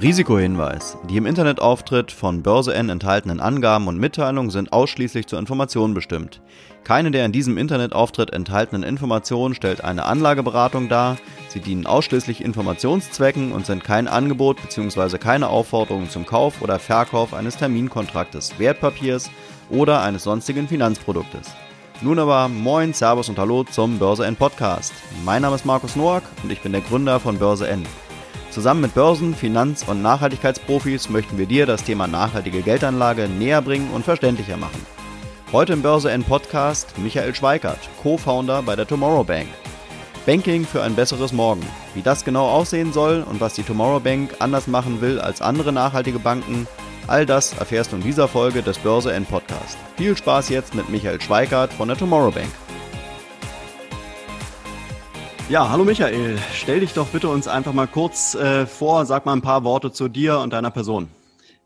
Risikohinweis. Die im Internetauftritt von Börse N enthaltenen Angaben und Mitteilungen sind ausschließlich zur Information bestimmt. Keine der in diesem Internetauftritt enthaltenen Informationen stellt eine Anlageberatung dar. Sie dienen ausschließlich Informationszwecken und sind kein Angebot bzw. keine Aufforderung zum Kauf oder Verkauf eines Terminkontraktes, Wertpapiers oder eines sonstigen Finanzproduktes. Nun aber Moin, Servus und Hallo zum Börse N Podcast. Mein Name ist Markus Noack und ich bin der Gründer von Börse N. Zusammen mit Börsen-, Finanz- und Nachhaltigkeitsprofis möchten wir dir das Thema nachhaltige Geldanlage näher bringen und verständlicher machen. Heute im Börse N Podcast Michael Schweikert, Co-Founder bei der Tomorrow Bank. Banking für ein besseres Morgen. Wie das genau aussehen soll und was die Tomorrow Bank anders machen will als andere nachhaltige Banken, all das erfährst du in dieser Folge des Börse N Podcast. Viel Spaß jetzt mit Michael Schweikert von der Tomorrow Bank. Ja, hallo Michael. Stell dich doch bitte uns einfach mal kurz äh, vor, sag mal ein paar Worte zu dir und deiner Person.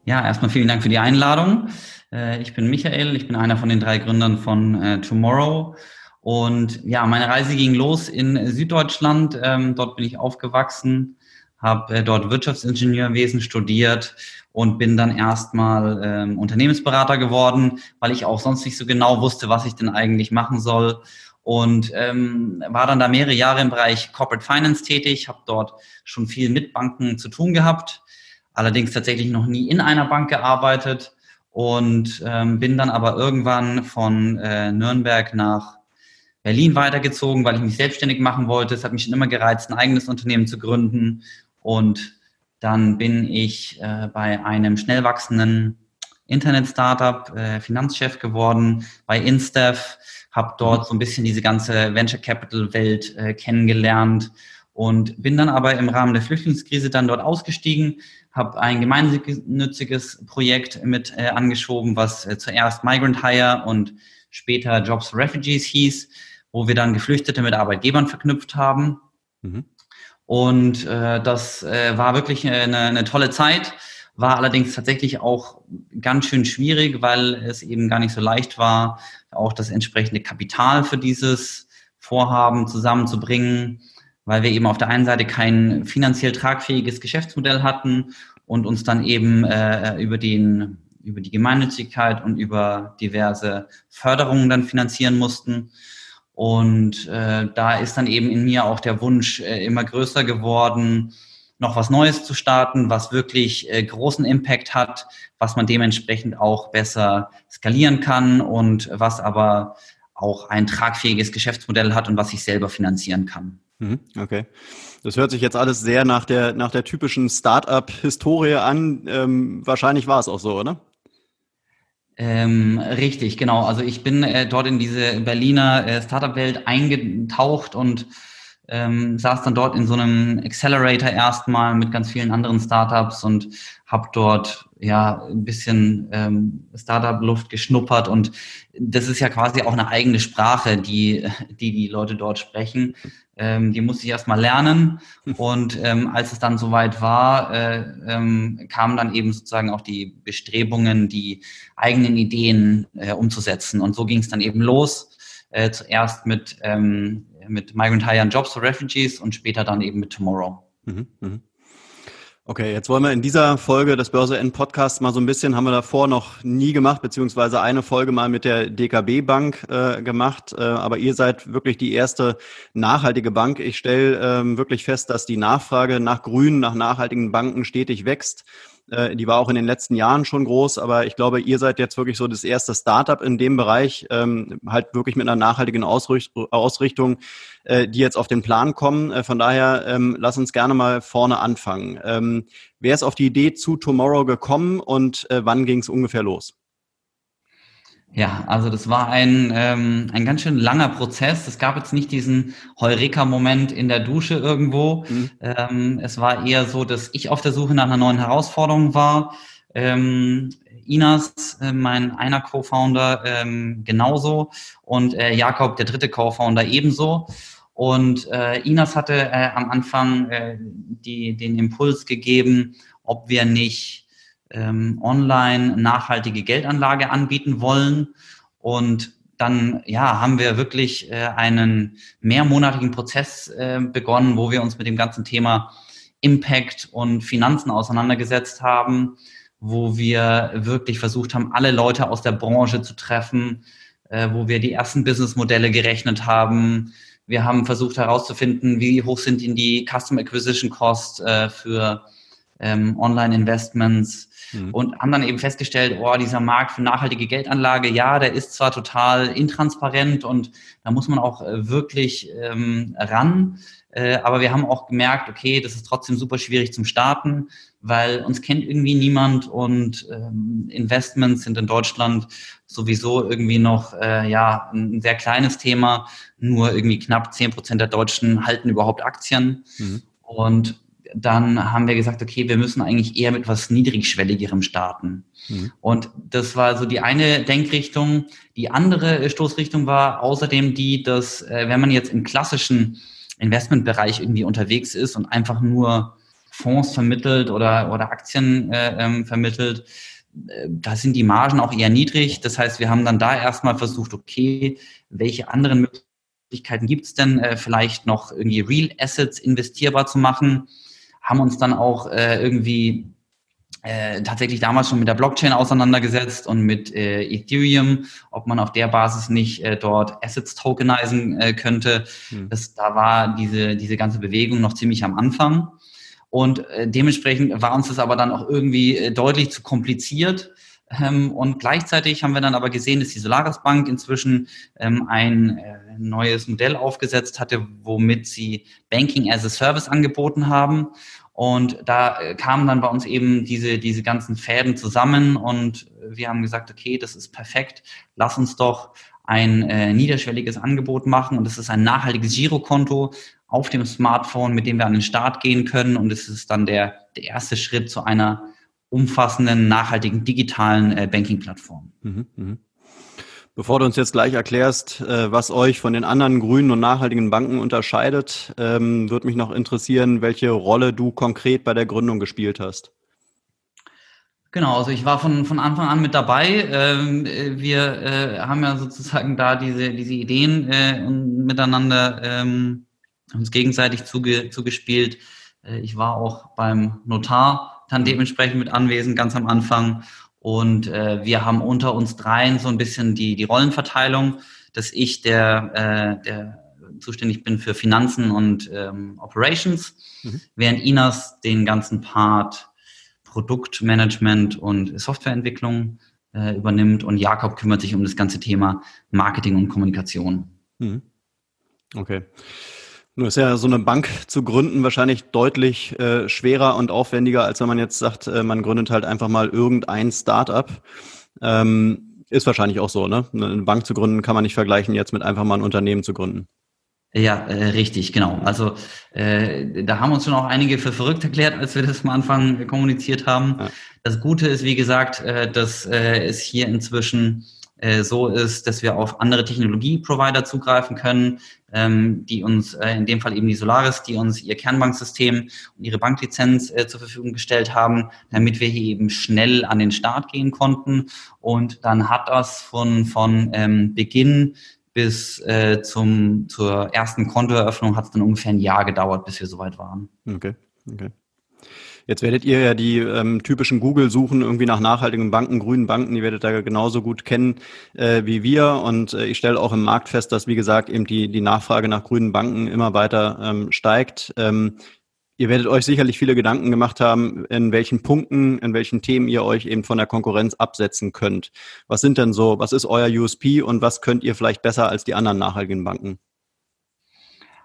Ja, erstmal vielen Dank für die Einladung. Äh, ich bin Michael, ich bin einer von den drei Gründern von äh, Tomorrow. Und ja, meine Reise ging los in Süddeutschland. Ähm, dort bin ich aufgewachsen, habe äh, dort Wirtschaftsingenieurwesen studiert und bin dann erstmal ähm, Unternehmensberater geworden, weil ich auch sonst nicht so genau wusste, was ich denn eigentlich machen soll und ähm, war dann da mehrere Jahre im Bereich Corporate Finance tätig, habe dort schon viel mit Banken zu tun gehabt, allerdings tatsächlich noch nie in einer Bank gearbeitet und ähm, bin dann aber irgendwann von äh, Nürnberg nach Berlin weitergezogen, weil ich mich selbstständig machen wollte. Es hat mich schon immer gereizt, ein eigenes Unternehmen zu gründen und dann bin ich äh, bei einem schnell wachsenden Internet-Startup äh, Finanzchef geworden, bei Instaff habe dort so ein bisschen diese ganze Venture Capital Welt äh, kennengelernt und bin dann aber im Rahmen der Flüchtlingskrise dann dort ausgestiegen, habe ein gemeinnütziges Projekt mit äh, angeschoben, was äh, zuerst Migrant Hire und später Jobs Refugees hieß, wo wir dann Geflüchtete mit Arbeitgebern verknüpft haben. Mhm. Und äh, das äh, war wirklich eine, eine tolle Zeit war allerdings tatsächlich auch ganz schön schwierig, weil es eben gar nicht so leicht war, auch das entsprechende Kapital für dieses Vorhaben zusammenzubringen, weil wir eben auf der einen Seite kein finanziell tragfähiges Geschäftsmodell hatten und uns dann eben äh, über den über die Gemeinnützigkeit und über diverse Förderungen dann finanzieren mussten. Und äh, da ist dann eben in mir auch der Wunsch äh, immer größer geworden, noch was Neues zu starten, was wirklich äh, großen Impact hat, was man dementsprechend auch besser skalieren kann und was aber auch ein tragfähiges Geschäftsmodell hat und was ich selber finanzieren kann. Mhm, okay. Das hört sich jetzt alles sehr nach der, nach der typischen Start-up-Historie an. Ähm, wahrscheinlich war es auch so, oder? Ähm, richtig, genau. Also ich bin äh, dort in diese Berliner äh, Startup-Welt eingetaucht und ähm, saß dann dort in so einem Accelerator erstmal mit ganz vielen anderen Startups und habe dort ja ein bisschen ähm, Startup-Luft geschnuppert und das ist ja quasi auch eine eigene Sprache, die die, die Leute dort sprechen. Ähm, die musste ich erstmal lernen und ähm, als es dann soweit war, äh, ähm, kamen dann eben sozusagen auch die Bestrebungen, die eigenen Ideen äh, umzusetzen und so ging es dann eben los. Äh, zuerst mit ähm, mit Migrant Jobs for Refugees und später dann eben mit Tomorrow. Mhm, mhm. Okay, jetzt wollen wir in dieser Folge des Börse N Podcasts mal so ein bisschen, haben wir davor noch nie gemacht, beziehungsweise eine Folge mal mit der DKB Bank äh, gemacht. Äh, aber ihr seid wirklich die erste nachhaltige Bank. Ich stelle ähm, wirklich fest, dass die Nachfrage nach grünen, nach nachhaltigen Banken stetig wächst. Äh, die war auch in den letzten Jahren schon groß, aber ich glaube, ihr seid jetzt wirklich so das erste Startup in dem Bereich, ähm, halt wirklich mit einer nachhaltigen Ausrichtung, äh, die jetzt auf den Plan kommen. Äh, von daher, ähm, lass uns gerne mal vorne anfangen. Ähm, wer ist auf die Idee zu Tomorrow gekommen und wann ging es ungefähr los? Ja, also das war ein, ähm, ein ganz schön langer Prozess. Es gab jetzt nicht diesen Heureka-Moment in der Dusche irgendwo. Mhm. Ähm, es war eher so, dass ich auf der Suche nach einer neuen Herausforderung war. Ähm, Inas, äh, mein einer Co-Founder, ähm, genauso und äh, Jakob, der dritte Co-Founder, ebenso. Und äh, Inas hatte äh, am Anfang äh, die, den Impuls gegeben, ob wir nicht ähm, online nachhaltige Geldanlage anbieten wollen. Und dann ja, haben wir wirklich äh, einen mehrmonatigen Prozess äh, begonnen, wo wir uns mit dem ganzen Thema Impact und Finanzen auseinandergesetzt haben, wo wir wirklich versucht haben, alle Leute aus der Branche zu treffen, äh, wo wir die ersten Businessmodelle gerechnet haben. Wir haben versucht herauszufinden, wie hoch sind denn die Custom Acquisition Costs äh, für ähm, Online-Investments mhm. und haben dann eben festgestellt, oh, dieser Markt für nachhaltige Geldanlage, ja, der ist zwar total intransparent und da muss man auch äh, wirklich ähm, ran, äh, aber wir haben auch gemerkt, okay, das ist trotzdem super schwierig zum Starten, weil uns kennt irgendwie niemand und ähm, Investments sind in Deutschland sowieso irgendwie noch äh, ja ein sehr kleines Thema. Nur irgendwie knapp zehn Prozent der Deutschen halten überhaupt Aktien. Mhm. Und dann haben wir gesagt, okay, wir müssen eigentlich eher mit was Niedrigschwelligerem starten. Mhm. Und das war so die eine Denkrichtung. Die andere Stoßrichtung war außerdem die, dass äh, wenn man jetzt im klassischen Investmentbereich irgendwie unterwegs ist und einfach nur Fonds vermittelt oder, oder Aktien äh, ähm, vermittelt, äh, da sind die Margen auch eher niedrig. Das heißt, wir haben dann da erstmal versucht, okay, welche anderen Möglichkeiten gibt es denn, äh, vielleicht noch irgendwie Real Assets investierbar zu machen? Haben uns dann auch äh, irgendwie äh, tatsächlich damals schon mit der Blockchain auseinandergesetzt und mit äh, Ethereum, ob man auf der Basis nicht äh, dort Assets tokenisen äh, könnte. Hm. Das, da war diese, diese ganze Bewegung noch ziemlich am Anfang. Und äh, dementsprechend war uns das aber dann auch irgendwie äh, deutlich zu kompliziert. Ähm, und gleichzeitig haben wir dann aber gesehen, dass die Solaris Bank inzwischen ähm, ein äh, neues Modell aufgesetzt hatte, womit sie Banking as a Service angeboten haben. Und da äh, kamen dann bei uns eben diese, diese ganzen Fäden zusammen und wir haben gesagt, okay, das ist perfekt, lass uns doch ein äh, niederschwelliges Angebot machen und das ist ein nachhaltiges Girokonto auf dem Smartphone, mit dem wir an den Start gehen können und es ist dann der, der erste Schritt zu einer umfassenden, nachhaltigen digitalen äh, Banking-Plattform. Mhm, mh. Bevor du uns jetzt gleich erklärst, äh, was euch von den anderen grünen und nachhaltigen Banken unterscheidet, ähm, würde mich noch interessieren, welche Rolle du konkret bei der Gründung gespielt hast. Genau, also ich war von, von Anfang an mit dabei. Ähm, wir äh, haben ja sozusagen da diese, diese Ideen äh, miteinander ähm, uns gegenseitig zuge, zugespielt. ich war auch beim Notar dann dementsprechend mit anwesend, ganz am Anfang. Und äh, wir haben unter uns dreien so ein bisschen die, die Rollenverteilung, dass ich der, äh, der zuständig bin für Finanzen und ähm, Operations, mhm. während Inas den ganzen Part Produktmanagement und Softwareentwicklung äh, übernimmt und Jakob kümmert sich um das ganze Thema Marketing und Kommunikation. Mhm. Okay. Nur ist ja so eine Bank zu gründen wahrscheinlich deutlich äh, schwerer und aufwendiger, als wenn man jetzt sagt, äh, man gründet halt einfach mal irgendein Startup. Ähm, ist wahrscheinlich auch so, ne? Eine Bank zu gründen kann man nicht vergleichen jetzt mit einfach mal ein Unternehmen zu gründen. Ja, äh, richtig, genau. Also äh, da haben uns schon auch einige für verrückt erklärt, als wir das am Anfang kommuniziert haben. Ja. Das Gute ist, wie gesagt, äh, dass äh, es hier inzwischen äh, so ist, dass wir auf andere Technologie-Provider zugreifen können, ähm, die uns, äh, in dem Fall eben die Solaris, die uns ihr Kernbanksystem und ihre Banklizenz äh, zur Verfügung gestellt haben, damit wir hier eben schnell an den Start gehen konnten. Und dann hat das von, von ähm, Beginn bis äh, zum, zur ersten Kontoeröffnung hat es dann ungefähr ein Jahr gedauert, bis wir soweit waren. Okay, okay. Jetzt werdet ihr ja die ähm, typischen Google-Suchen irgendwie nach nachhaltigen Banken, grünen Banken, die werdet ihr genauso gut kennen äh, wie wir. Und äh, ich stelle auch im Markt fest, dass, wie gesagt, eben die, die Nachfrage nach grünen Banken immer weiter ähm, steigt. Ähm, ihr werdet euch sicherlich viele Gedanken gemacht haben, in welchen Punkten, in welchen Themen ihr euch eben von der Konkurrenz absetzen könnt. Was sind denn so, was ist euer USP und was könnt ihr vielleicht besser als die anderen nachhaltigen Banken?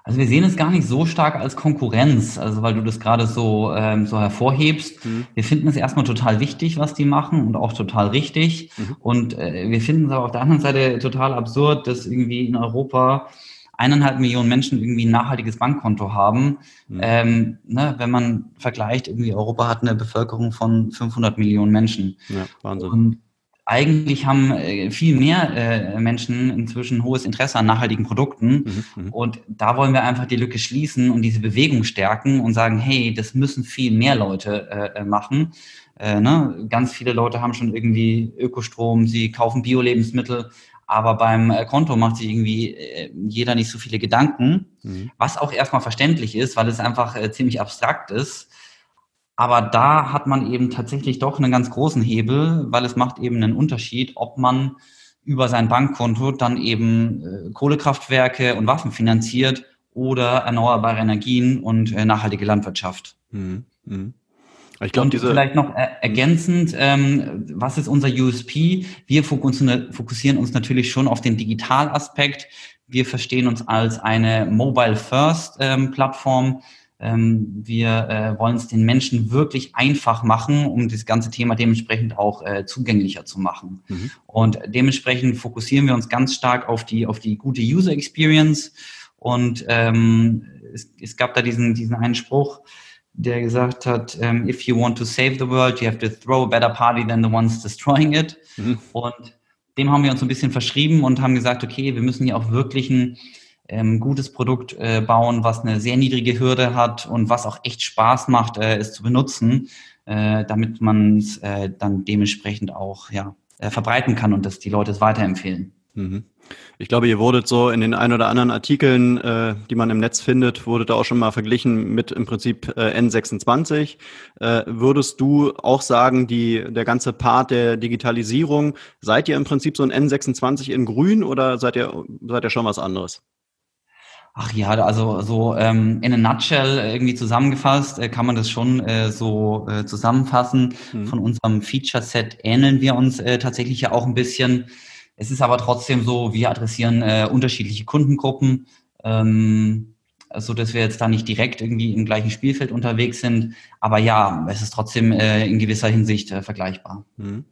Also wir sehen es gar nicht so stark als Konkurrenz, also weil du das gerade so, ähm, so hervorhebst. Mhm. Wir finden es erstmal total wichtig, was die machen und auch total richtig. Mhm. Und äh, wir finden es aber auf der anderen Seite total absurd, dass irgendwie in Europa eineinhalb Millionen Menschen irgendwie ein nachhaltiges Bankkonto haben. Mhm. Ähm, ne, wenn man vergleicht, irgendwie Europa hat eine Bevölkerung von 500 Millionen Menschen. Ja, Wahnsinn. Und eigentlich haben äh, viel mehr äh, Menschen inzwischen hohes Interesse an nachhaltigen Produkten. Mhm, mhm, und da wollen wir einfach die Lücke schließen und diese Bewegung stärken und sagen, hey, das müssen viel mehr Leute äh, machen. Äh, ne? Ganz viele Leute haben schon irgendwie Ökostrom, sie kaufen Bio-Lebensmittel, Aber beim Konto macht sich irgendwie jeder nicht so viele Gedanken, mhm. was auch erstmal verständlich ist, weil es einfach äh, ziemlich abstrakt ist. Aber da hat man eben tatsächlich doch einen ganz großen Hebel, weil es macht eben einen Unterschied, ob man über sein Bankkonto dann eben äh, Kohlekraftwerke und Waffen finanziert oder erneuerbare Energien und äh, nachhaltige Landwirtschaft. Mhm. Mhm. Ich glaube, diese vielleicht noch äh, ergänzend, ähm, was ist unser USP? Wir fokussieren uns natürlich schon auf den Digitalaspekt. Wir verstehen uns als eine Mobile First ähm, Plattform. Ähm, wir äh, wollen es den Menschen wirklich einfach machen, um das ganze Thema dementsprechend auch äh, zugänglicher zu machen. Mhm. Und dementsprechend fokussieren wir uns ganz stark auf die auf die gute User Experience. Und ähm, es, es gab da diesen diesen einen Spruch der gesagt hat, ähm, if you want to save the world, you have to throw a better party than the ones destroying it. Mhm. Und dem haben wir uns ein bisschen verschrieben und haben gesagt, okay, wir müssen hier auch wirklich ein ähm, gutes Produkt äh, bauen, was eine sehr niedrige Hürde hat und was auch echt Spaß macht, äh, es zu benutzen, äh, damit man es äh, dann dementsprechend auch ja, äh, verbreiten kann und dass die Leute es weiterempfehlen. Mhm. Ich glaube, ihr wurdet so in den ein oder anderen Artikeln, äh, die man im Netz findet, wurde da auch schon mal verglichen mit im Prinzip äh, N26. Äh, würdest du auch sagen, die, der ganze Part der Digitalisierung, seid ihr im Prinzip so ein N26 in grün oder seid ihr, seid ihr schon was anderes? Ach ja, also so ähm, in a nutshell irgendwie zusammengefasst äh, kann man das schon äh, so äh, zusammenfassen. Mhm. Von unserem Feature-Set ähneln wir uns äh, tatsächlich ja auch ein bisschen. Es ist aber trotzdem so, wir adressieren äh, unterschiedliche Kundengruppen, ähm, so dass wir jetzt da nicht direkt irgendwie im gleichen Spielfeld unterwegs sind. Aber ja, es ist trotzdem äh, in gewisser Hinsicht äh, vergleichbar. Mhm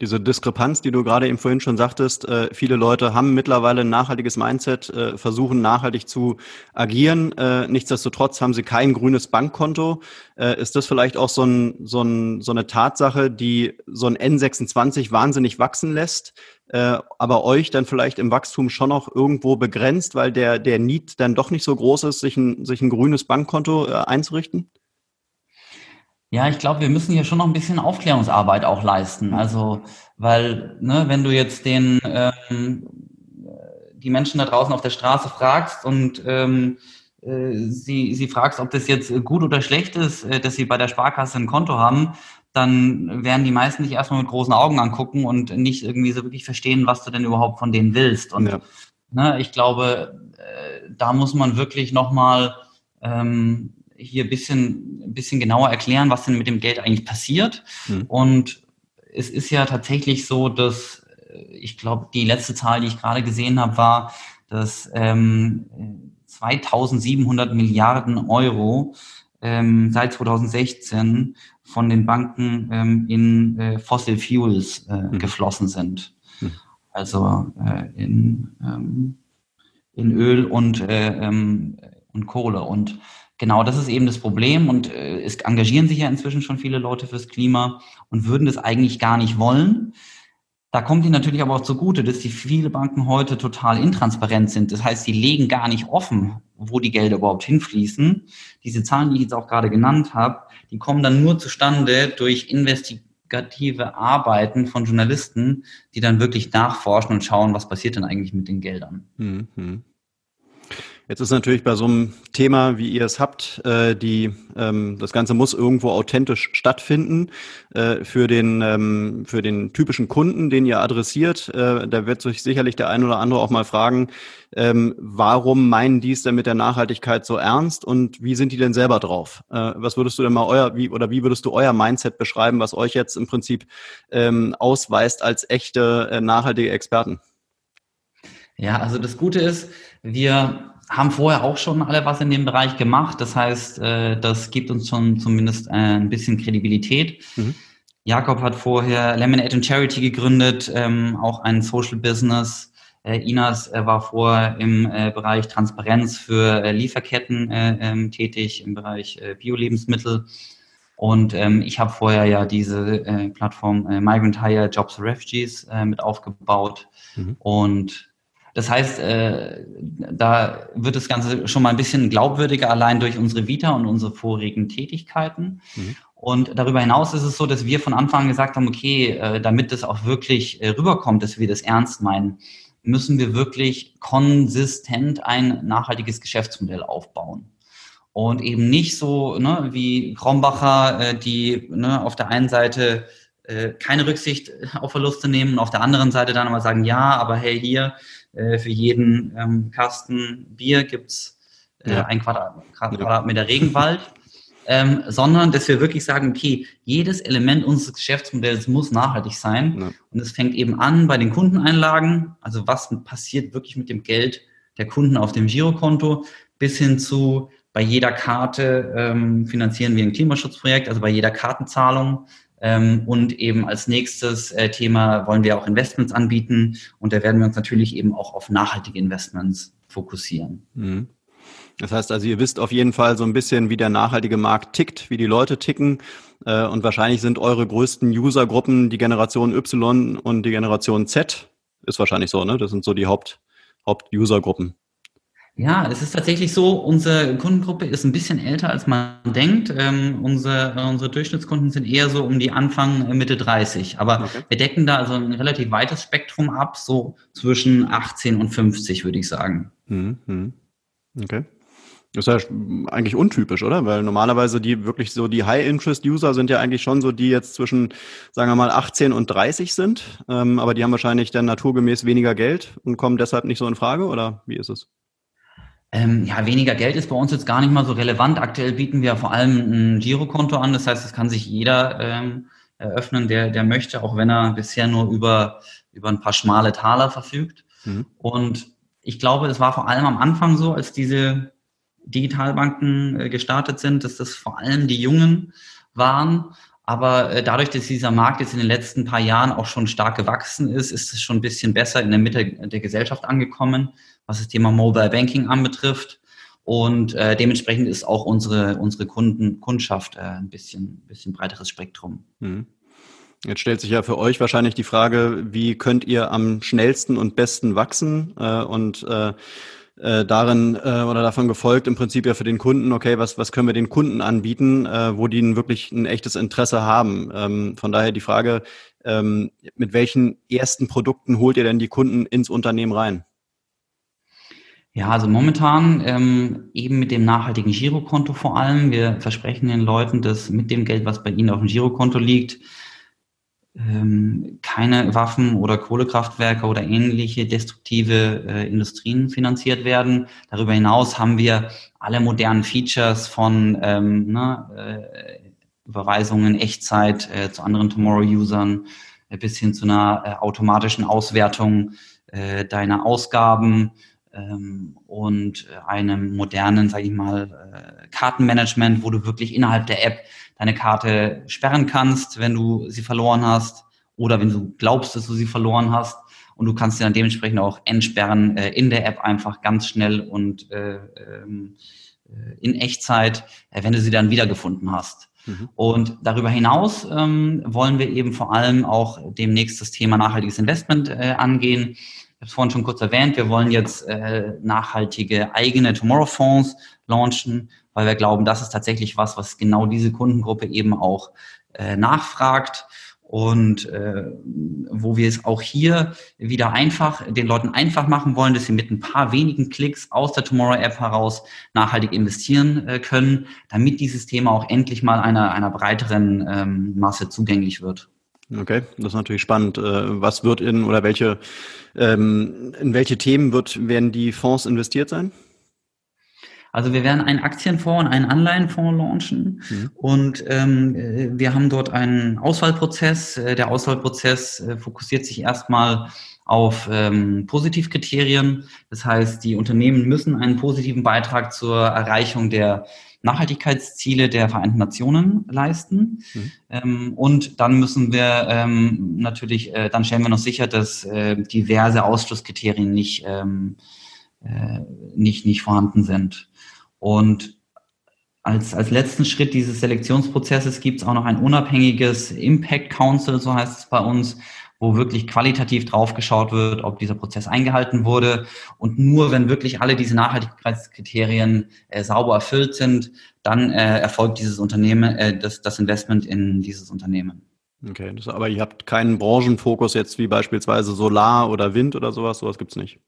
diese Diskrepanz, die du gerade eben vorhin schon sagtest, äh, viele Leute haben mittlerweile ein nachhaltiges Mindset, äh, versuchen nachhaltig zu agieren. Äh, nichtsdestotrotz haben sie kein grünes Bankkonto. Äh, ist das vielleicht auch so, ein, so, ein, so eine Tatsache, die so ein N26 wahnsinnig wachsen lässt, äh, aber euch dann vielleicht im Wachstum schon noch irgendwo begrenzt, weil der, der Need dann doch nicht so groß ist, sich ein, sich ein grünes Bankkonto äh, einzurichten? Ja, ich glaube, wir müssen hier schon noch ein bisschen Aufklärungsarbeit auch leisten. Also, weil, ne, wenn du jetzt den ähm, die Menschen da draußen auf der Straße fragst und ähm, äh, sie, sie fragst, ob das jetzt gut oder schlecht ist, äh, dass sie bei der Sparkasse ein Konto haben, dann werden die meisten dich erstmal mit großen Augen angucken und nicht irgendwie so wirklich verstehen, was du denn überhaupt von denen willst. Und ja. ne, ich glaube, äh, da muss man wirklich nochmal ähm, hier ein bisschen, bisschen genauer erklären, was denn mit dem Geld eigentlich passiert. Mhm. Und es ist ja tatsächlich so, dass äh, ich glaube, die letzte Zahl, die ich gerade gesehen habe, war, dass ähm, 2700 Milliarden Euro ähm, seit 2016 von den Banken ähm, in äh, Fossil Fuels äh, mhm. geflossen sind. Mhm. Also äh, in, ähm, in Öl und, äh, ähm, und Kohle. Und Genau, das ist eben das Problem und äh, es engagieren sich ja inzwischen schon viele Leute fürs Klima und würden das eigentlich gar nicht wollen. Da kommt ihnen natürlich aber auch zugute, dass die viele Banken heute total intransparent sind. Das heißt, sie legen gar nicht offen, wo die Gelder überhaupt hinfließen. Diese Zahlen, die ich jetzt auch gerade genannt habe, die kommen dann nur zustande durch investigative Arbeiten von Journalisten, die dann wirklich nachforschen und schauen, was passiert denn eigentlich mit den Geldern. Mhm. Jetzt ist natürlich bei so einem Thema, wie ihr es habt, äh, die, ähm, das Ganze muss irgendwo authentisch stattfinden. Äh, für, den, ähm, für den typischen Kunden, den ihr adressiert, äh, da wird sich sicherlich der ein oder andere auch mal fragen, ähm, warum meinen die es denn mit der Nachhaltigkeit so ernst und wie sind die denn selber drauf? Äh, was würdest du denn mal euer, wie, oder wie würdest du euer Mindset beschreiben, was euch jetzt im Prinzip ähm, ausweist als echte äh, nachhaltige Experten? Ja, also das Gute ist, wir haben vorher auch schon alle was in dem Bereich gemacht. Das heißt, äh, das gibt uns schon zumindest äh, ein bisschen Kredibilität. Mhm. Jakob hat vorher Lemonade and Charity gegründet, ähm, auch ein Social Business. Äh, Inas war vorher im Bereich Transparenz für Lieferketten ähm, tätig, im Bereich Bio-Lebensmittel. Und ähm, ich habe vorher ja diese Plattform Migrant Hire Jobs Refugees mit aufgebaut. Mhm. Und das heißt, äh, da wird das Ganze schon mal ein bisschen glaubwürdiger, allein durch unsere Vita und unsere vorigen Tätigkeiten. Mhm. Und darüber hinaus ist es so, dass wir von Anfang an gesagt haben, okay, äh, damit das auch wirklich äh, rüberkommt, dass wir das ernst meinen, müssen wir wirklich konsistent ein nachhaltiges Geschäftsmodell aufbauen. Und eben nicht so ne, wie Krombacher, äh, die ne, auf der einen Seite keine Rücksicht auf Verluste nehmen und auf der anderen Seite dann aber sagen, ja, aber hey, hier äh, für jeden ähm, Kasten Bier gibt's äh, ja. ein Quadrat, Quadratmeter Regenwald. Ähm, sondern dass wir wirklich sagen, okay, jedes Element unseres Geschäftsmodells muss nachhaltig sein. Ja. Und es fängt eben an bei den Kundeneinlagen, also was passiert wirklich mit dem Geld der Kunden auf dem Girokonto, bis hin zu bei jeder Karte ähm, finanzieren wir ein Klimaschutzprojekt, also bei jeder Kartenzahlung. Ähm, und eben als nächstes äh, Thema wollen wir auch Investments anbieten. Und da werden wir uns natürlich eben auch auf nachhaltige Investments fokussieren. Mhm. Das heißt also, ihr wisst auf jeden Fall so ein bisschen, wie der nachhaltige Markt tickt, wie die Leute ticken. Äh, und wahrscheinlich sind eure größten Usergruppen die Generation Y und die Generation Z. Ist wahrscheinlich so, ne? Das sind so die Haupt, Haupt-User-Gruppen. Ja, es ist tatsächlich so, unsere Kundengruppe ist ein bisschen älter, als man denkt. Ähm, unsere, unsere Durchschnittskunden sind eher so um die Anfang, äh, Mitte 30. Aber okay. wir decken da also ein relativ weites Spektrum ab, so zwischen 18 und 50, würde ich sagen. Mhm. Okay. Das ist ja eigentlich untypisch, oder? Weil normalerweise die wirklich so die High-Interest-User sind ja eigentlich schon so, die jetzt zwischen, sagen wir mal, 18 und 30 sind. Ähm, aber die haben wahrscheinlich dann naturgemäß weniger Geld und kommen deshalb nicht so in Frage, oder wie ist es? Ähm, ja, weniger Geld ist bei uns jetzt gar nicht mal so relevant. Aktuell bieten wir vor allem ein Girokonto an. Das heißt, es kann sich jeder ähm, eröffnen, der, der möchte, auch wenn er bisher nur über, über ein paar schmale Taler verfügt. Mhm. Und ich glaube, es war vor allem am Anfang so, als diese Digitalbanken äh, gestartet sind, dass das vor allem die Jungen waren. Aber äh, dadurch, dass dieser Markt jetzt in den letzten paar Jahren auch schon stark gewachsen ist, ist es schon ein bisschen besser in der Mitte der Gesellschaft angekommen was das Thema Mobile Banking anbetrifft. Und äh, dementsprechend ist auch unsere, unsere Kunden, Kundschaft äh, ein bisschen, bisschen breiteres Spektrum. Mhm. Jetzt stellt sich ja für euch wahrscheinlich die Frage, wie könnt ihr am schnellsten und besten wachsen äh, und äh, äh, darin äh, oder davon gefolgt im Prinzip ja für den Kunden, okay, was, was können wir den Kunden anbieten, äh, wo die wirklich ein echtes Interesse haben. Ähm, von daher die Frage, ähm, mit welchen ersten Produkten holt ihr denn die Kunden ins Unternehmen rein? Ja, also momentan ähm, eben mit dem nachhaltigen Girokonto vor allem. Wir versprechen den Leuten, dass mit dem Geld, was bei ihnen auf dem Girokonto liegt, ähm, keine Waffen oder Kohlekraftwerke oder ähnliche destruktive äh, Industrien finanziert werden. Darüber hinaus haben wir alle modernen Features von ähm, ne, äh, Überweisungen, Echtzeit äh, zu anderen Tomorrow-Usern äh, bis hin zu einer äh, automatischen Auswertung äh, deiner Ausgaben und einem modernen, sage ich mal, äh, Kartenmanagement, wo du wirklich innerhalb der App deine Karte sperren kannst, wenn du sie verloren hast oder wenn du glaubst, dass du sie verloren hast. Und du kannst sie dann dementsprechend auch entsperren äh, in der App einfach ganz schnell und äh, ähm, äh, in Echtzeit, äh, wenn du sie dann wiedergefunden hast. Mhm. Und darüber hinaus ähm, wollen wir eben vor allem auch demnächst das Thema nachhaltiges Investment äh, angehen. Ich habe vorhin schon kurz erwähnt, wir wollen jetzt äh, nachhaltige eigene Tomorrow-Fonds launchen, weil wir glauben, das ist tatsächlich was, was genau diese Kundengruppe eben auch äh, nachfragt und äh, wo wir es auch hier wieder einfach den Leuten einfach machen wollen, dass sie mit ein paar wenigen Klicks aus der Tomorrow App heraus nachhaltig investieren äh, können, damit dieses Thema auch endlich mal einer einer breiteren ähm, Masse zugänglich wird. Okay, das ist natürlich spannend. Äh, was wird in oder welche ähm, in welche Themen wird werden die Fonds investiert sein? Also wir werden einen Aktienfonds und einen Anleihenfonds launchen mhm. und ähm, äh, wir haben dort einen Auswahlprozess. Äh, der Auswahlprozess fokussiert sich erstmal auf ähm, Positivkriterien. Das heißt, die Unternehmen müssen einen positiven Beitrag zur Erreichung der Nachhaltigkeitsziele der Vereinten Nationen leisten. Mhm. Ähm, und dann müssen wir ähm, natürlich, äh, dann stellen wir noch sicher, dass äh, diverse Ausschlusskriterien nicht, ähm, äh, nicht, nicht vorhanden sind. Und als, als letzten Schritt dieses Selektionsprozesses gibt es auch noch ein unabhängiges Impact Council, so heißt es bei uns, wo wirklich qualitativ draufgeschaut wird, ob dieser Prozess eingehalten wurde. Und nur wenn wirklich alle diese Nachhaltigkeitskriterien äh, sauber erfüllt sind, dann äh, erfolgt dieses Unternehmen, äh, das, das Investment in dieses Unternehmen. Okay, das, aber ihr habt keinen Branchenfokus jetzt wie beispielsweise Solar oder Wind oder sowas, sowas gibt's nicht.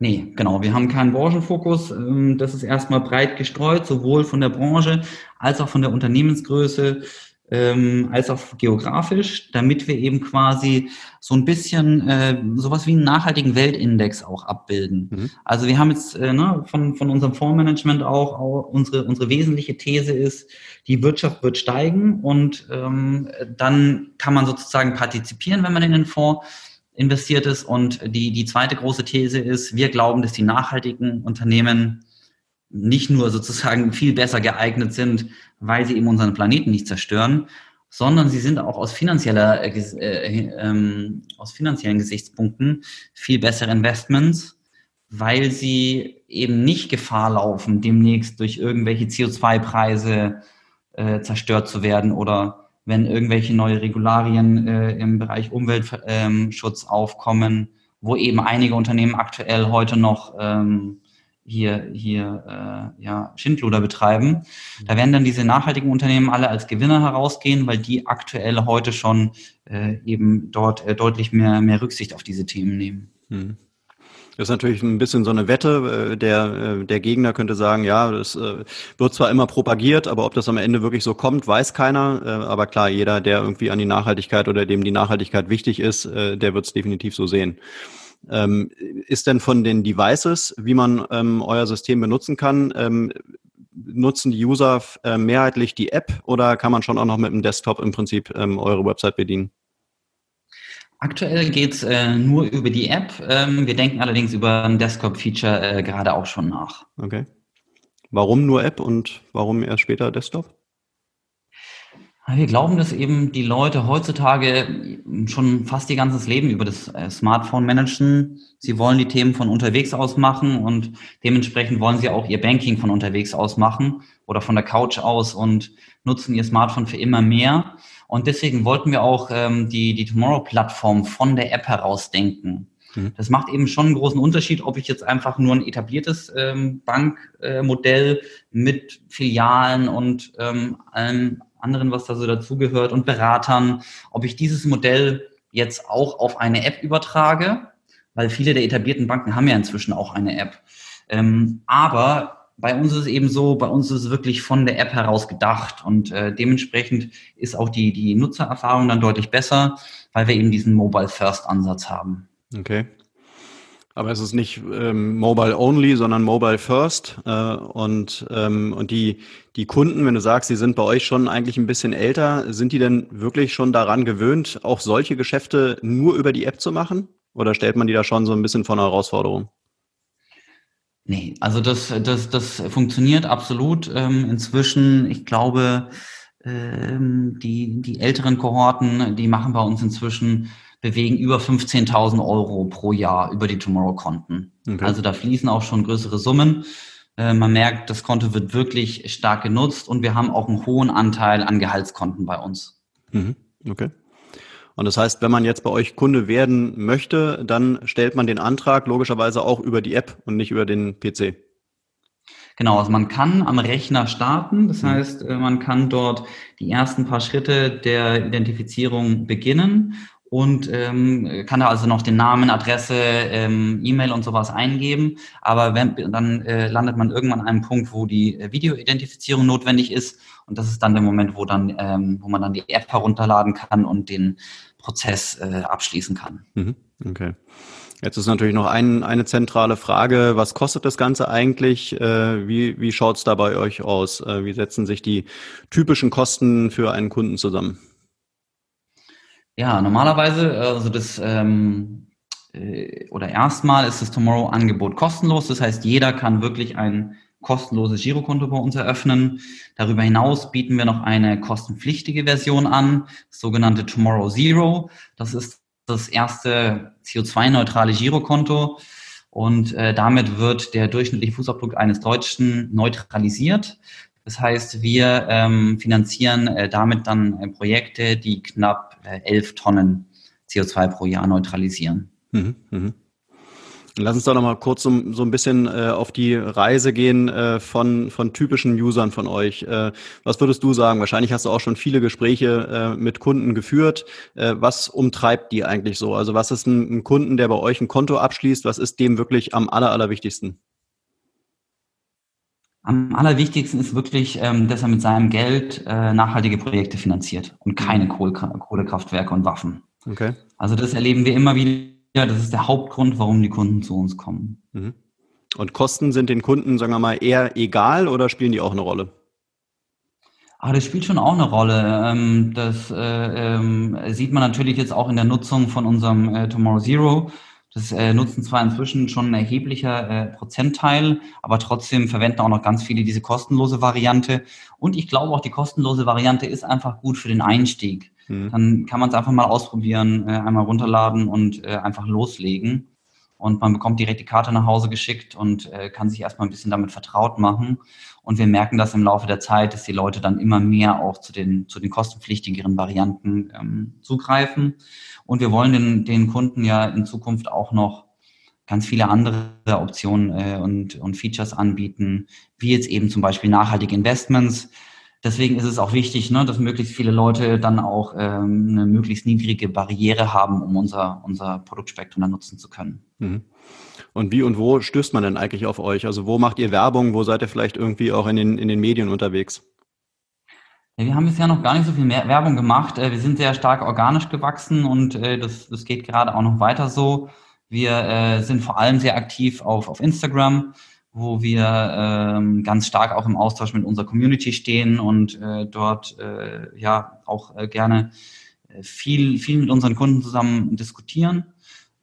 Nee, genau. Wir haben keinen Branchenfokus. Ähm, das ist erstmal breit gestreut, sowohl von der Branche als auch von der Unternehmensgröße ähm, als auch geografisch, damit wir eben quasi so ein bisschen äh, sowas wie einen nachhaltigen Weltindex auch abbilden. Mhm. Also wir haben jetzt äh, ne, von, von unserem Fondsmanagement auch, auch unsere, unsere wesentliche These ist, die Wirtschaft wird steigen und ähm, dann kann man sozusagen partizipieren, wenn man in den Fonds investiert ist. Und die, die zweite große These ist, wir glauben, dass die nachhaltigen Unternehmen nicht nur sozusagen viel besser geeignet sind, weil sie eben unseren Planeten nicht zerstören, sondern sie sind auch aus finanzieller, äh, äh, ähm, aus finanziellen Gesichtspunkten viel bessere Investments, weil sie eben nicht Gefahr laufen, demnächst durch irgendwelche CO2-Preise äh, zerstört zu werden oder wenn irgendwelche neue Regularien äh, im Bereich Umweltschutz ähm, aufkommen, wo eben einige Unternehmen aktuell heute noch ähm, hier, hier äh, ja, Schindluder betreiben. Da werden dann diese nachhaltigen Unternehmen alle als Gewinner herausgehen, weil die aktuell heute schon äh, eben dort äh, deutlich mehr, mehr Rücksicht auf diese Themen nehmen. Hm. Das ist natürlich ein bisschen so eine Wette. Äh, der, äh, der Gegner könnte sagen, ja, das äh, wird zwar immer propagiert, aber ob das am Ende wirklich so kommt, weiß keiner. Aber klar, jeder, der irgendwie an die Nachhaltigkeit oder dem die Nachhaltigkeit wichtig ist, der wird es definitiv so sehen. Ähm, ist denn von den Devices, wie man ähm, euer System benutzen kann, ähm, nutzen die User äh, mehrheitlich die App oder kann man schon auch noch mit dem Desktop im Prinzip ähm, eure Website bedienen? Aktuell geht's äh, nur über die App. Ähm, wir denken allerdings über ein Desktop-Feature äh, gerade auch schon nach. Okay. Warum nur App und warum erst später Desktop? Wir glauben, dass eben die Leute heutzutage schon fast ihr ganzes Leben über das äh, Smartphone managen. Sie wollen die Themen von unterwegs aus machen und dementsprechend wollen sie auch ihr Banking von unterwegs aus machen oder von der Couch aus und nutzen ihr Smartphone für immer mehr. Und deswegen wollten wir auch ähm, die, die Tomorrow-Plattform von der App heraus denken. Mhm. Das macht eben schon einen großen Unterschied, ob ich jetzt einfach nur ein etabliertes ähm, Bankmodell äh, mit Filialen und ähm, allem anderen, was da so dazugehört und Beratern, ob ich dieses Modell jetzt auch auf eine App übertrage, weil viele der etablierten Banken haben ja inzwischen auch eine App. Ähm, aber bei uns ist es eben so, bei uns ist es wirklich von der App heraus gedacht und äh, dementsprechend ist auch die, die Nutzererfahrung dann deutlich besser, weil wir eben diesen Mobile First Ansatz haben. Okay. Aber es ist nicht ähm, Mobile Only, sondern Mobile First. Äh, und ähm, und die, die Kunden, wenn du sagst, sie sind bei euch schon eigentlich ein bisschen älter, sind die denn wirklich schon daran gewöhnt, auch solche Geschäfte nur über die App zu machen? Oder stellt man die da schon so ein bisschen vor eine Herausforderung? Nee, also das, das, das funktioniert absolut. Ähm, inzwischen, ich glaube, ähm, die, die älteren Kohorten, die machen bei uns inzwischen, bewegen über 15.000 Euro pro Jahr über die Tomorrow-Konten. Okay. Also da fließen auch schon größere Summen. Äh, man merkt, das Konto wird wirklich stark genutzt und wir haben auch einen hohen Anteil an Gehaltskonten bei uns. Mhm. Okay. Und das heißt, wenn man jetzt bei euch Kunde werden möchte, dann stellt man den Antrag logischerweise auch über die App und nicht über den PC. Genau, also man kann am Rechner starten. Das mhm. heißt, äh, man kann dort die ersten paar Schritte der Identifizierung beginnen und ähm, kann da also noch den Namen, Adresse, ähm, E-Mail und sowas eingeben. Aber wenn, dann äh, landet man irgendwann an einem Punkt, wo die äh, Videoidentifizierung notwendig ist. Und das ist dann der Moment, wo dann, ähm, wo man dann die App herunterladen kann und den Prozess äh, abschließen kann. Mhm. Okay. Jetzt ist natürlich noch ein, eine zentrale Frage. Was kostet das Ganze eigentlich? Äh, wie wie schaut es da bei euch aus? Äh, wie setzen sich die typischen Kosten für einen Kunden zusammen? Ja, normalerweise, also das ähm, äh, oder erstmal ist das Tomorrow-Angebot kostenlos. Das heißt, jeder kann wirklich ein kostenloses Girokonto bei uns eröffnen. Darüber hinaus bieten wir noch eine kostenpflichtige Version an, sogenannte Tomorrow Zero. Das ist das erste CO2-neutrale Girokonto und äh, damit wird der durchschnittliche Fußabdruck eines Deutschen neutralisiert. Das heißt, wir ähm, finanzieren äh, damit dann äh, Projekte, die knapp äh, elf Tonnen CO2 pro Jahr neutralisieren. Mhm, mh. Lass uns doch noch mal kurz so, so ein bisschen äh, auf die Reise gehen äh, von, von typischen Usern von euch. Äh, was würdest du sagen? Wahrscheinlich hast du auch schon viele Gespräche äh, mit Kunden geführt. Äh, was umtreibt die eigentlich so? Also was ist ein, ein Kunden, der bei euch ein Konto abschließt? Was ist dem wirklich am aller, allerwichtigsten? Am allerwichtigsten ist wirklich, ähm, dass er mit seinem Geld äh, nachhaltige Projekte finanziert und keine Kohle, Kohlekraftwerke und Waffen. Okay. Also das erleben wir immer wieder das ist der Hauptgrund, warum die Kunden zu uns kommen. Mhm. Und Kosten sind den Kunden, sagen wir mal, eher egal oder spielen die auch eine Rolle? Ah, das spielt schon auch eine Rolle. Ähm, das äh, ähm, sieht man natürlich jetzt auch in der Nutzung von unserem äh, Tomorrow Zero. Das äh, nutzen zwar inzwischen schon ein erheblicher Prozentteil, aber trotzdem verwenden auch noch ganz viele diese kostenlose Variante. Und ich glaube auch, die kostenlose Variante ist einfach gut für den Einstieg. Mhm. Dann kann man es einfach mal ausprobieren, äh, einmal runterladen und äh, einfach loslegen. Und man bekommt direkt die Karte nach Hause geschickt und äh, kann sich erstmal ein bisschen damit vertraut machen. Und wir merken das im Laufe der Zeit, dass die Leute dann immer mehr auch zu den, zu den kostenpflichtigeren Varianten ähm, zugreifen. Und wir wollen den, den Kunden ja in Zukunft auch noch ganz viele andere Optionen äh, und, und Features anbieten, wie jetzt eben zum Beispiel nachhaltige Investments. Deswegen ist es auch wichtig, ne, dass möglichst viele Leute dann auch ähm, eine möglichst niedrige Barriere haben, um unser, unser Produktspektrum dann nutzen zu können. Mhm. Und wie und wo stößt man denn eigentlich auf euch? Also wo macht ihr Werbung? Wo seid ihr vielleicht irgendwie auch in den, in den Medien unterwegs? Ja, wir haben bisher noch gar nicht so viel mehr Werbung gemacht. Äh, wir sind sehr stark organisch gewachsen und äh, das, das geht gerade auch noch weiter so. Wir äh, sind vor allem sehr aktiv auf, auf Instagram wo wir ähm, ganz stark auch im Austausch mit unserer Community stehen und äh, dort äh, ja auch äh, gerne äh, viel, viel mit unseren Kunden zusammen diskutieren.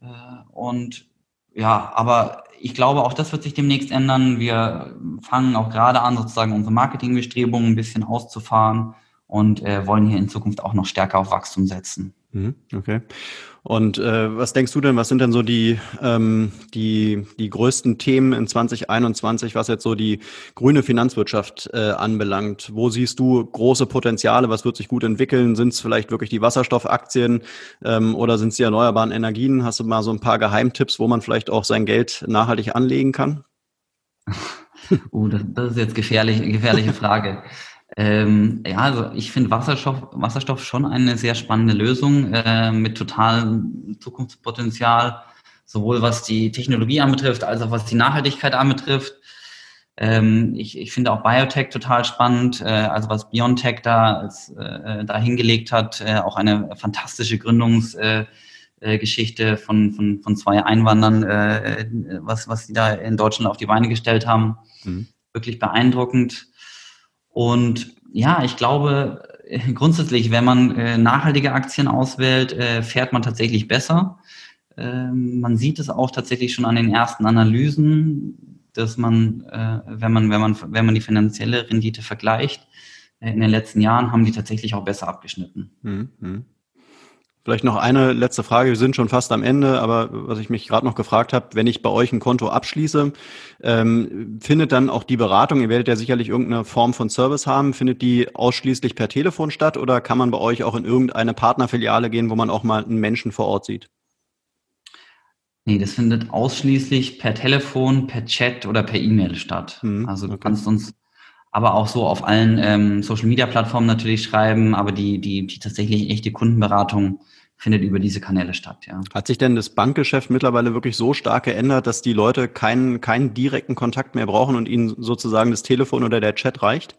Äh, und ja, aber ich glaube, auch das wird sich demnächst ändern. Wir fangen auch gerade an, sozusagen unsere Marketingbestrebungen ein bisschen auszufahren und äh, wollen hier in Zukunft auch noch stärker auf Wachstum setzen. Mhm, okay. Und äh, was denkst du denn, was sind denn so die, ähm, die, die größten Themen in 2021, was jetzt so die grüne Finanzwirtschaft äh, anbelangt? Wo siehst du große Potenziale? Was wird sich gut entwickeln? Sind es vielleicht wirklich die Wasserstoffaktien ähm, oder sind es die erneuerbaren Energien? Hast du mal so ein paar Geheimtipps, wo man vielleicht auch sein Geld nachhaltig anlegen kann? Uh, das, das ist jetzt gefährlich, gefährliche Frage. Ähm, ja, also ich finde Wasserstoff, Wasserstoff schon eine sehr spannende Lösung äh, mit totalem Zukunftspotenzial, sowohl was die Technologie anbetrifft, als auch was die Nachhaltigkeit anbetrifft. Ähm, ich, ich finde auch Biotech total spannend, äh, also was BioNTech da, als, äh, da hingelegt hat, äh, auch eine fantastische Gründungsgeschichte äh, Geschichte von, von, von zwei Einwandern, äh, was, was die da in Deutschland auf die Beine gestellt haben. Mhm. Wirklich beeindruckend. Und ja, ich glaube, äh, grundsätzlich, wenn man äh, nachhaltige Aktien auswählt, äh, fährt man tatsächlich besser. Ähm, man sieht es auch tatsächlich schon an den ersten Analysen, dass man, äh, wenn man, wenn man, wenn man die finanzielle Rendite vergleicht, äh, in den letzten Jahren haben die tatsächlich auch besser abgeschnitten. Mhm. Vielleicht noch eine letzte Frage. Wir sind schon fast am Ende, aber was ich mich gerade noch gefragt habe, wenn ich bei euch ein Konto abschließe, ähm, findet dann auch die Beratung, ihr werdet ja sicherlich irgendeine Form von Service haben, findet die ausschließlich per Telefon statt oder kann man bei euch auch in irgendeine Partnerfiliale gehen, wo man auch mal einen Menschen vor Ort sieht? Nee, das findet ausschließlich per Telefon, per Chat oder per E-Mail statt. Mhm, also du okay. kannst uns aber auch so auf allen ähm, Social-Media-Plattformen natürlich schreiben, aber die, die, die tatsächlich echte Kundenberatung findet über diese Kanäle statt, ja. Hat sich denn das Bankgeschäft mittlerweile wirklich so stark geändert, dass die Leute keinen, keinen direkten Kontakt mehr brauchen und ihnen sozusagen das Telefon oder der Chat reicht?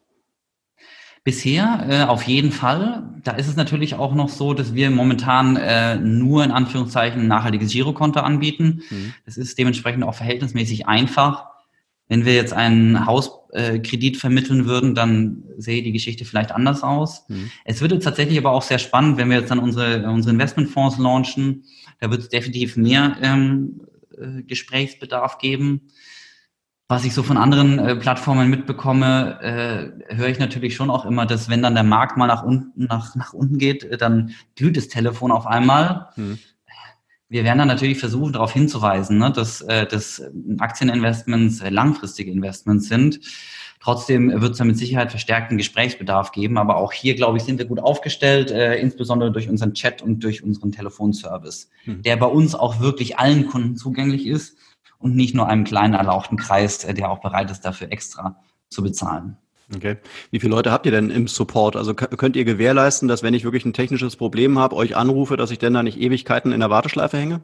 Bisher äh, auf jeden Fall. Da ist es natürlich auch noch so, dass wir momentan äh, nur in Anführungszeichen ein nachhaltiges Girokonto anbieten. Mhm. Das ist dementsprechend auch verhältnismäßig einfach. Wenn wir jetzt einen Hauskredit äh, vermitteln würden, dann sehe die Geschichte vielleicht anders aus. Mhm. Es würde tatsächlich aber auch sehr spannend, wenn wir jetzt dann unsere, unsere Investmentfonds launchen. Da wird es definitiv mehr ähm, äh, Gesprächsbedarf geben. Was ich so von anderen äh, Plattformen mitbekomme, äh, höre ich natürlich schon auch immer, dass wenn dann der Markt mal nach unten, nach, nach unten geht, äh, dann glüht das Telefon auf einmal. Mhm wir werden dann natürlich versuchen, darauf hinzuweisen, ne, dass, äh, dass Aktieninvestments äh, langfristige Investments sind. Trotzdem wird es da mit Sicherheit verstärkten Gesprächsbedarf geben. Aber auch hier, glaube ich, sind wir gut aufgestellt, äh, insbesondere durch unseren Chat und durch unseren Telefonservice, mhm. der bei uns auch wirklich allen Kunden zugänglich ist und nicht nur einem kleinen erlauchten Kreis, äh, der auch bereit ist, dafür extra zu bezahlen. Okay. Wie viele Leute habt ihr denn im Support? Also könnt ihr gewährleisten, dass wenn ich wirklich ein technisches Problem habe, euch anrufe, dass ich denn da nicht Ewigkeiten in der Warteschleife hänge?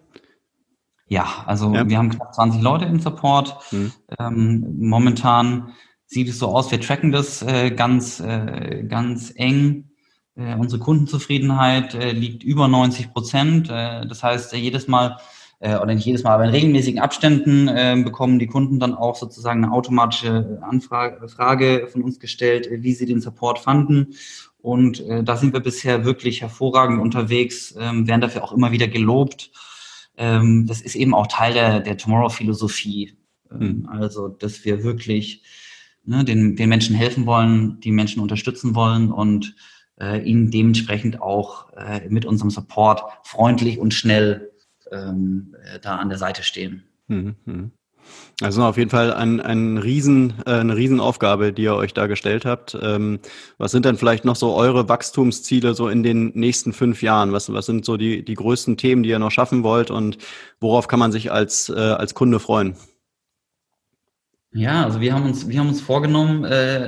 Ja, also ja. wir haben knapp 20 Leute im Support. Hm. Ähm, momentan sieht es so aus, wir tracken das äh, ganz, äh, ganz eng. Äh, unsere Kundenzufriedenheit äh, liegt über 90 Prozent. Äh, das heißt, jedes Mal äh, oder nicht jedes Mal, aber in regelmäßigen Abständen äh, bekommen die Kunden dann auch sozusagen eine automatische Anfrage Frage von uns gestellt, äh, wie sie den Support fanden. Und äh, da sind wir bisher wirklich hervorragend unterwegs, ähm, werden dafür auch immer wieder gelobt. Ähm, das ist eben auch Teil der, der Tomorrow-Philosophie. Ähm, mhm. Also, dass wir wirklich ne, den, den Menschen helfen wollen, die Menschen unterstützen wollen und äh, ihnen dementsprechend auch äh, mit unserem Support freundlich und schnell ähm, äh, da an der Seite stehen. Mhm. Also auf jeden Fall ein, ein Riesen, äh, eine Riesenaufgabe, die ihr euch da gestellt habt. Ähm, was sind denn vielleicht noch so eure Wachstumsziele so in den nächsten fünf Jahren? Was, was sind so die, die größten Themen, die ihr noch schaffen wollt und worauf kann man sich als, äh, als Kunde freuen? Ja, also wir haben uns, wir haben uns vorgenommen,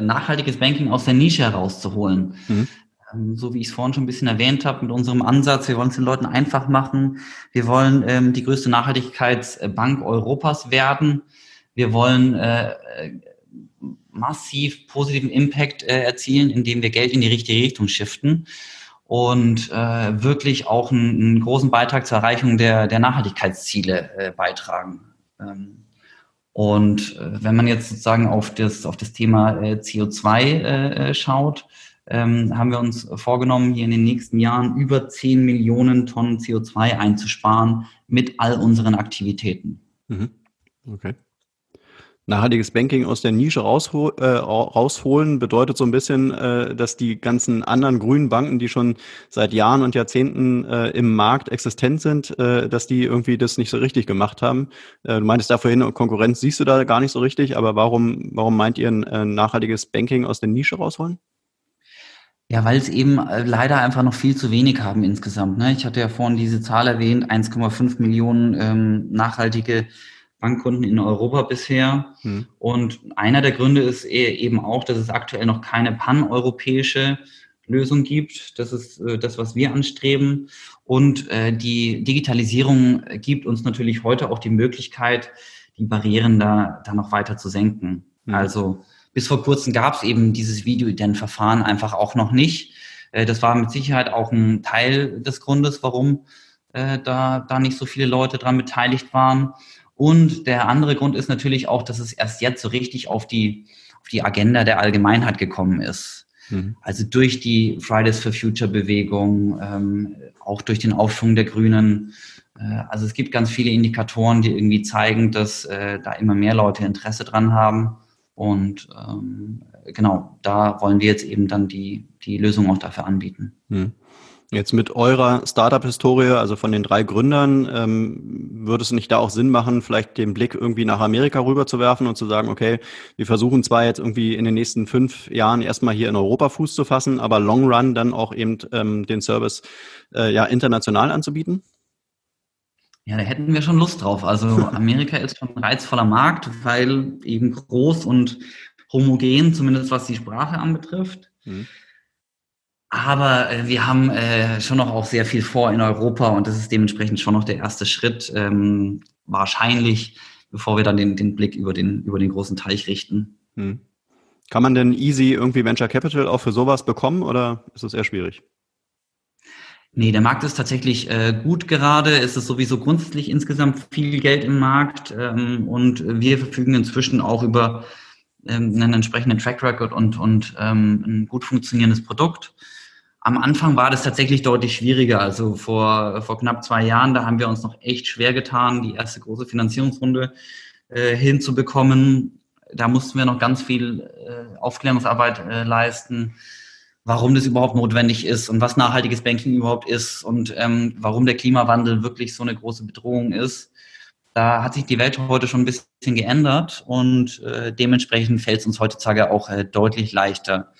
nachhaltiges Banking aus der Nische herauszuholen. Mhm. Ähm, so wie ich es vorhin schon ein bisschen erwähnt habe, mit unserem Ansatz, wir wollen es den Leuten einfach machen. Wir wollen ähm, die größte Nachhaltigkeitsbank Europas werden. Wir wollen äh, äh, massiv positiven Impact äh, erzielen, indem wir Geld in die richtige Richtung shiften und äh, wirklich auch einen, einen, großen Beitrag zur Erreichung der, der Nachhaltigkeitsziele äh, beitragen. Ähm, und äh, wenn man jetzt sozusagen auf das, auf das Thema äh, CO2 äh, äh, schaut, ähm, haben wir uns vorgenommen, hier in den nächsten Jahren über 10 Millionen Tonnen CO2 einzusparen mit all unseren Aktivitäten. Mhm. Okay. Nachhaltiges Banking aus der Nische raushol äh, rausholen bedeutet so ein bisschen, äh, dass die ganzen anderen grünen Banken, die schon seit Jahren und Jahrzehnten äh, im Markt existent sind, äh, dass die irgendwie das nicht so richtig gemacht haben. Äh, du meintest da vorhin, Konkurrenz siehst du da gar nicht so richtig, aber warum, warum meint ihr ein äh, nachhaltiges Banking aus der Nische rausholen? Ja, weil es eben äh, leider einfach noch viel zu wenig haben insgesamt. Ne? Ich hatte ja vorhin diese Zahl erwähnt, 1,5 Millionen ähm, nachhaltige Bankkunden in Europa bisher. Hm. Und einer der Gründe ist e-, eben auch, dass es aktuell noch keine paneuropäische Lösung gibt. Das ist äh, das, was wir anstreben. Und äh, die Digitalisierung gibt uns natürlich heute auch die Möglichkeit, die Barrieren da, da noch weiter zu senken. Hm. Also bis vor kurzem gab es eben dieses Video-Ident-Verfahren einfach auch noch nicht. Äh, das war mit Sicherheit auch ein Teil des Grundes, warum äh, da, da nicht so viele Leute dran beteiligt waren. Und der andere Grund ist natürlich auch, dass es erst jetzt so richtig auf die, auf die Agenda der Allgemeinheit gekommen ist. Mhm. Also durch die Fridays for Future Bewegung, ähm, auch durch den Aufschwung der Grünen. Äh, also es gibt ganz viele Indikatoren, die irgendwie zeigen, dass äh, da immer mehr Leute Interesse dran haben. Und ähm, genau, da wollen wir jetzt eben dann die, die Lösung auch dafür anbieten. Hm. Jetzt mit eurer Startup-Historie, also von den drei Gründern, ähm, würde es nicht da auch Sinn machen, vielleicht den Blick irgendwie nach Amerika rüberzuwerfen und zu sagen, okay, wir versuchen zwar jetzt irgendwie in den nächsten fünf Jahren erstmal hier in Europa Fuß zu fassen, aber Long Run dann auch eben ähm, den Service äh, ja international anzubieten? Ja, da hätten wir schon Lust drauf. Also Amerika ist schon ein reizvoller Markt, weil eben groß und homogen, zumindest was die Sprache anbetrifft. Mhm. Aber äh, wir haben äh, schon noch auch sehr viel vor in Europa und das ist dementsprechend schon noch der erste Schritt, ähm, wahrscheinlich, bevor wir dann den, den Blick über den, über den großen Teich richten. Mhm. Kann man denn easy irgendwie Venture Capital auch für sowas bekommen oder ist es eher schwierig? Nee, der Markt ist tatsächlich äh, gut gerade. Es ist sowieso grundsätzlich insgesamt viel Geld im Markt ähm, und wir verfügen inzwischen auch über ähm, einen entsprechenden Track Record und, und ähm, ein gut funktionierendes Produkt. Am Anfang war das tatsächlich deutlich schwieriger. Also vor, vor knapp zwei Jahren, da haben wir uns noch echt schwer getan, die erste große Finanzierungsrunde äh, hinzubekommen. Da mussten wir noch ganz viel äh, Aufklärungsarbeit äh, leisten warum das überhaupt notwendig ist und was nachhaltiges Banking überhaupt ist und ähm, warum der Klimawandel wirklich so eine große Bedrohung ist. Da hat sich die Welt heute schon ein bisschen geändert und äh, dementsprechend fällt es uns heutzutage auch äh, deutlich leichter,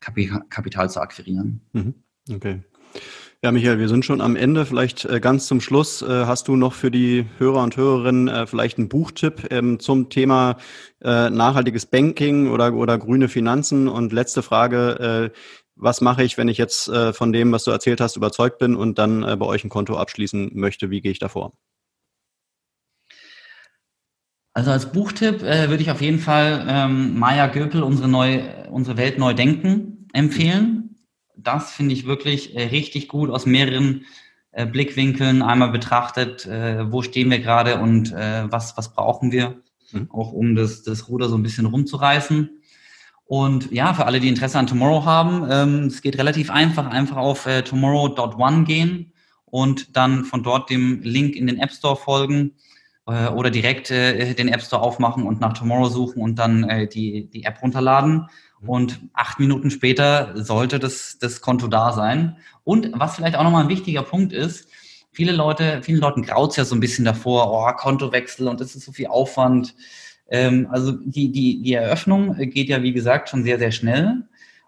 Kapital zu akquirieren. Mhm. Okay. Ja, Michael, wir sind schon am Ende. Vielleicht äh, ganz zum Schluss äh, hast du noch für die Hörer und Hörerinnen äh, vielleicht einen Buchtipp ähm, zum Thema nachhaltiges Banking oder, oder grüne Finanzen. Und letzte Frage, was mache ich, wenn ich jetzt äh, von dem, was du erzählt hast, überzeugt bin und dann bei euch ein Konto abschließen möchte? Wie gehe ich davor? Also als Buchtipp würde ich auf jeden Fall ähm, Maya Göpel, unsere, neu, unsere Welt neu denken, empfehlen das finde ich wirklich äh, richtig gut aus mehreren äh, Blickwinkeln einmal betrachtet, äh, wo stehen wir gerade und äh, was, was brauchen wir, mhm. auch um das, das Ruder so ein bisschen rumzureißen. Und ja, für alle, die Interesse an Tomorrow haben, ähm, es geht relativ einfach, einfach auf äh, tomorrow.one gehen und dann von dort dem Link in den App Store folgen äh, oder direkt äh, den App Store aufmachen und nach Tomorrow suchen und dann äh, die, die App runterladen. Mhm. Und acht Minuten später sollte das, das Konto da sein. Und was vielleicht auch nochmal ein wichtiger Punkt ist, viele Leute, vielen Leuten graut ja so ein bisschen davor, oh, Kontowechsel und das ist so viel Aufwand. Ähm, also die, die, die Eröffnung geht ja, wie gesagt, schon sehr, sehr schnell.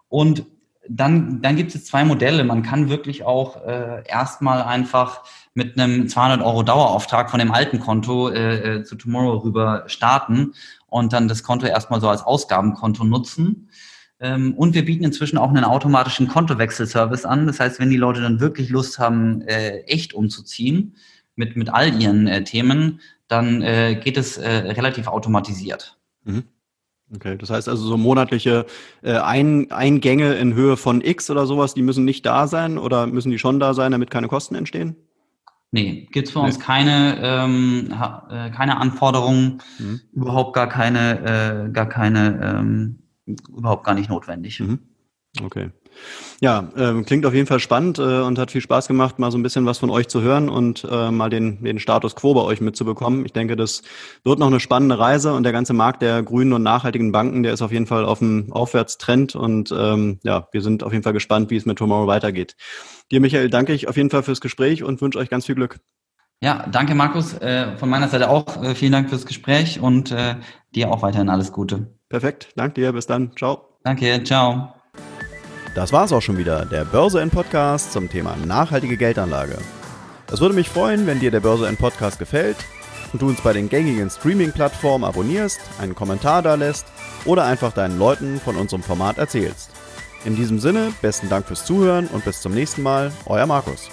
Und dann, dann gibt es zwei Modelle. Man kann wirklich auch äh, erstmal einfach mit einem 200 Euro Dauerauftrag von dem alten Konto äh, äh, zu Tomorrow rüber starten und dann das Konto erstmal so als Ausgabenkonto nutzen. Ähm, und wir bieten inzwischen auch einen automatischen Kontowechselservice an. Das heißt, wenn die Leute dann wirklich Lust haben, äh, echt umzuziehen mit, mit all ihren äh, Themen, dann äh, geht es äh, relativ automatisiert. Mhm. Okay, das heißt also so monatliche äh, Ein Eingänge in Höhe von X oder sowas, die müssen nicht da sein oder müssen die schon da sein, damit keine Kosten entstehen? Nee, gibt's für nee. uns keine, ähm, äh, keine Anforderungen, mhm. überhaupt gar keine, äh, gar keine, ähm, überhaupt gar nicht notwendig. Mhm. Okay. Ja, äh, klingt auf jeden Fall spannend äh, und hat viel Spaß gemacht, mal so ein bisschen was von euch zu hören und äh, mal den, den Status quo bei euch mitzubekommen. Ich denke, das wird noch eine spannende Reise und der ganze Markt der grünen und nachhaltigen Banken, der ist auf jeden Fall auf dem Aufwärtstrend und ähm, ja, wir sind auf jeden Fall gespannt, wie es mit Tomorrow weitergeht. Dir, Michael, danke ich auf jeden Fall fürs Gespräch und wünsche euch ganz viel Glück. Ja, danke Markus. Äh, von meiner Seite auch äh, vielen Dank fürs Gespräch und äh, dir auch weiterhin alles Gute. Perfekt, danke dir, bis dann, ciao. Danke, ciao. Das war's auch schon wieder, der Börse N Podcast zum Thema nachhaltige Geldanlage. Es würde mich freuen, wenn dir der Börse N Podcast gefällt und du uns bei den gängigen Streaming-Plattformen abonnierst, einen Kommentar da lässt oder einfach deinen Leuten von unserem Format erzählst. In diesem Sinne, besten Dank fürs Zuhören und bis zum nächsten Mal, euer Markus.